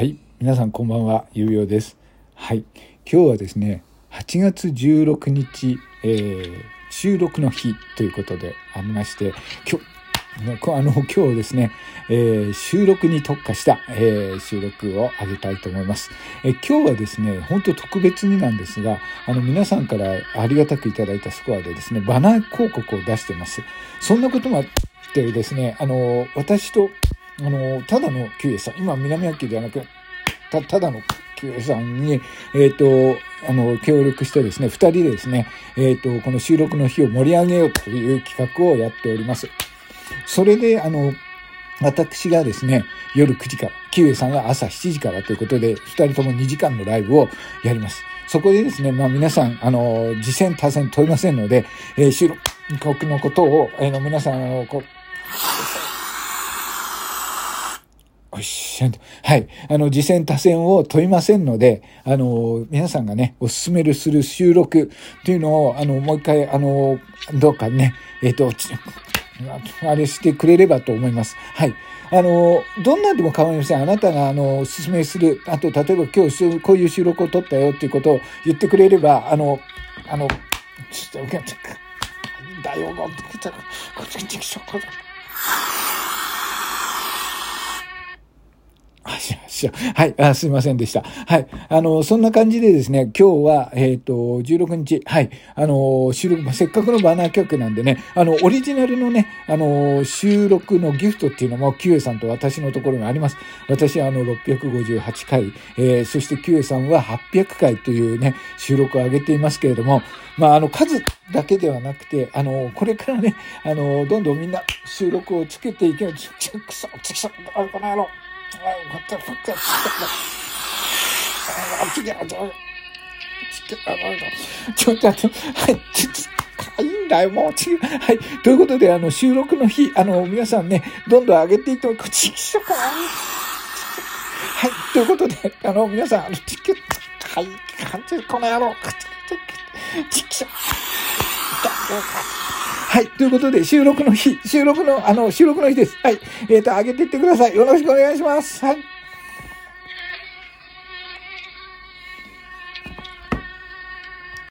はい皆さんこんばんは、ゆうようです。はい。今日はですね、8月16日、えー、収録の日ということでありまして、今日、あの、今日ですね、えー、収録に特化した、えー、収録を上げたいと思います。え、今日はですね、本当特別になんですが、あの、皆さんからありがたくいただいたスコアでですね、バナー広告を出してます。そんなこともあってですね、あの、私と、あの、ただの QA さん、今南秋ではなく、た、ただの QA さんに、えっ、ー、と、あの、協力してですね、二人でですね、えっ、ー、と、この収録の日を盛り上げようという企画をやっております。それで、あの、私がですね、夜9時から、キウエさんが朝7時からということで、二人とも2時間のライブをやります。そこでですね、まあ皆さん、あの、次戦多戦問いませんので、えー、収録のことを、えー、皆さん、こう、おしはい。あの、次戦多戦を問いませんので、あの、皆さんがね、おすすめるする収録というのを、あの、もう一回、あの、どうかね、えっ、ー、と、あれしてくれればと思います。はい。あの、どんなんでも構いません。あなたが、あの、おすすめする、あと、例えば今日こういう収録を撮ったよっていうことを言ってくれれば、あの、あの、ちょっと、だよ、こっち、こっち、こっはい。あすいませんでした。はい。あの、そんな感じでですね、今日は、えっ、ー、と、16日、はい。あの、収録、せっかくのバナー企画なんでね、あの、オリジナルのね、あの、収録のギフトっていうのも、キュエさんと私のところにあります。私はあの、658回、えー、そしてキュエさんは800回というね、収録を上げていますけれども、まあ、あの、数だけではなくて、あの、これからね、あの、どんどんみんな収録をつけていける。ちくそ、ちくそ、あ、この野郎。ちょ、ちょっと、はい、ちょ、ちょ、い。いんだよ、もう、ち、はい。ということで、あの、収録の日、あの、皆さんね、どんどん上げていっても、こっち、しょかはい。ということで、あの、皆さん、あの、チケッ、はい、完全この野郎、ち、ち、ち、はい。ということで、収録の日、収録の、あの、収録の日です。はい。えっ、ー、と、上げていってください。よろしくお願いします。はい。